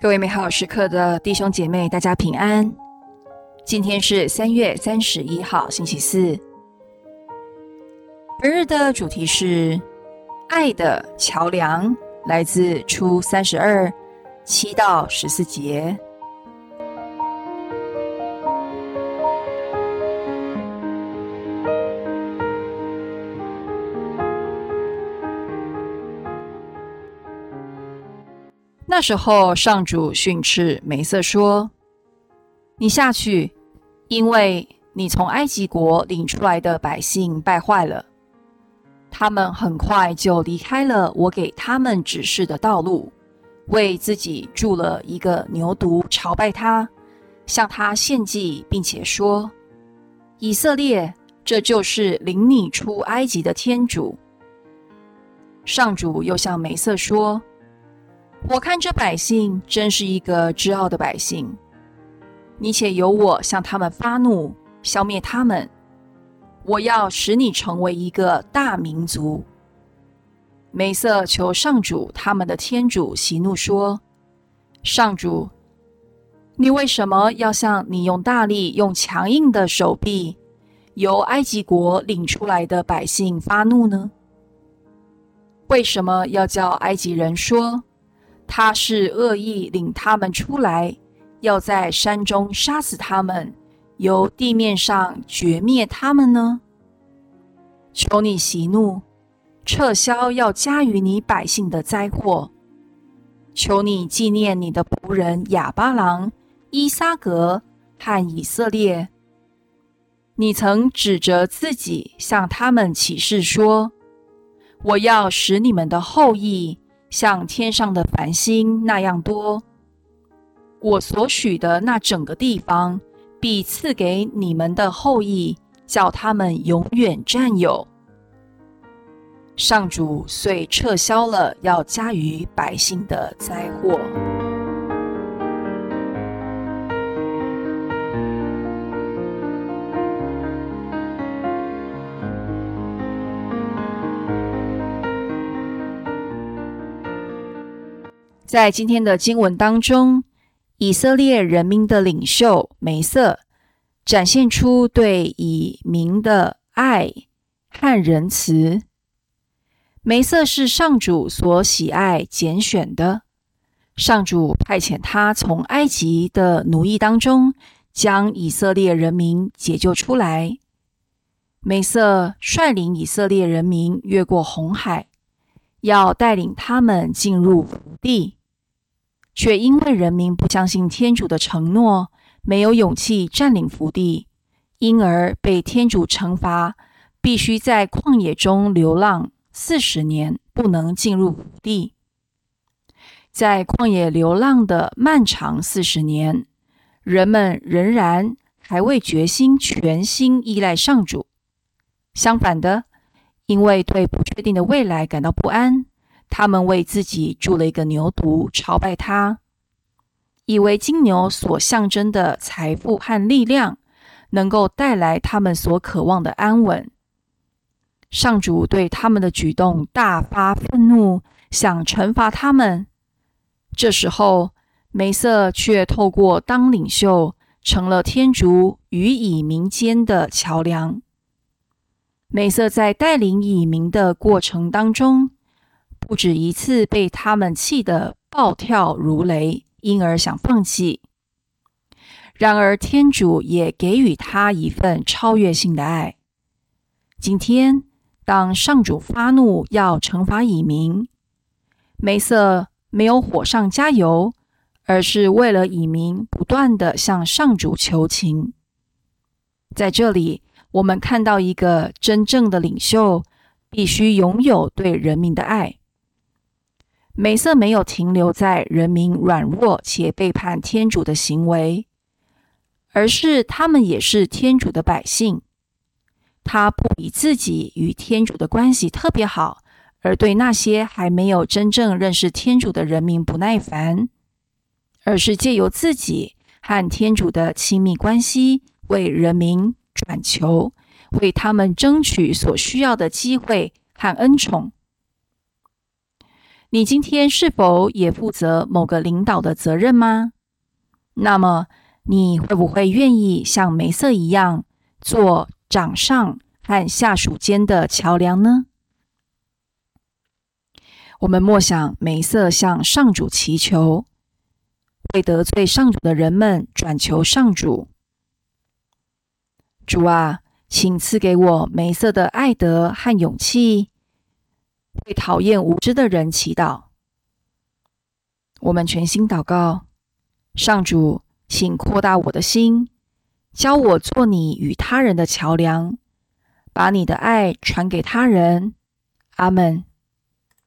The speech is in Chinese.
各位美好时刻的弟兄姐妹，大家平安。今天是三月三十一号，星期四。本日的主题是“爱的桥梁”，来自初三十二七到十四节。那时候，上主训斥梅瑟说：“你下去，因为你从埃及国领出来的百姓败坏了。他们很快就离开了我给他们指示的道路，为自己筑了一个牛犊，朝拜他，向他献祭，并且说：‘以色列，这就是领你出埃及的天主。’上主又向梅瑟说。”我看这百姓真是一个知傲的百姓，你且由我向他们发怒，消灭他们。我要使你成为一个大民族。梅瑟求上主他们的天主息怒说：“上主，你为什么要向你用大力、用强硬的手臂由埃及国领出来的百姓发怒呢？为什么要叫埃及人说？”他是恶意领他们出来，要在山中杀死他们，由地面上绝灭他们呢？求你息怒，撤销要加于你百姓的灾祸。求你纪念你的仆人亚巴郎、伊撒格和以色列。你曾指着自己向他们起誓说：“我要使你们的后裔。”像天上的繁星那样多，我所许的那整个地方，必赐给你们的后裔，叫他们永远占有。上主遂撤销了要加于百姓的灾祸。在今天的经文当中，以色列人民的领袖梅瑟展现出对以民的爱和仁慈。梅瑟是上主所喜爱拣选的，上主派遣他从埃及的奴役当中将以色列人民解救出来。梅瑟率领以色列人民越过红海，要带领他们进入福地。却因为人民不相信天主的承诺，没有勇气占领福地，因而被天主惩罚，必须在旷野中流浪四十年，不能进入福地。在旷野流浪的漫长四十年，人们仍然还未决心全心依赖上主。相反的，因为对不确定的未来感到不安。他们为自己铸了一个牛犊，朝拜他，以为金牛所象征的财富和力量能够带来他们所渴望的安稳。上主对他们的举动大发愤怒，想惩罚他们。这时候，梅瑟却透过当领袖，成了天主与以民间的桥梁。梅瑟在带领以民的过程当中。不止一次被他们气得暴跳如雷，因而想放弃。然而，天主也给予他一份超越性的爱。今天，当上主发怒要惩罚以民，梅瑟没有火上加油，而是为了以民不断的向上主求情。在这里，我们看到一个真正的领袖必须拥有对人民的爱。美色没有停留在人民软弱且背叛天主的行为，而是他们也是天主的百姓。他不比自己与天主的关系特别好，而对那些还没有真正认识天主的人民不耐烦，而是借由自己和天主的亲密关系，为人民转求，为他们争取所需要的机会和恩宠。你今天是否也负责某个领导的责任吗？那么，你会不会愿意像梅瑟一样，做掌上和下属间的桥梁呢？我们默想梅瑟向上主祈求，为得罪上主的人们转求上主。主啊，请赐给我梅瑟的爱德和勇气。为讨厌无知的人祈祷。我们全心祷告，上主，请扩大我的心，教我做你与他人的桥梁，把你的爱传给他人。阿门。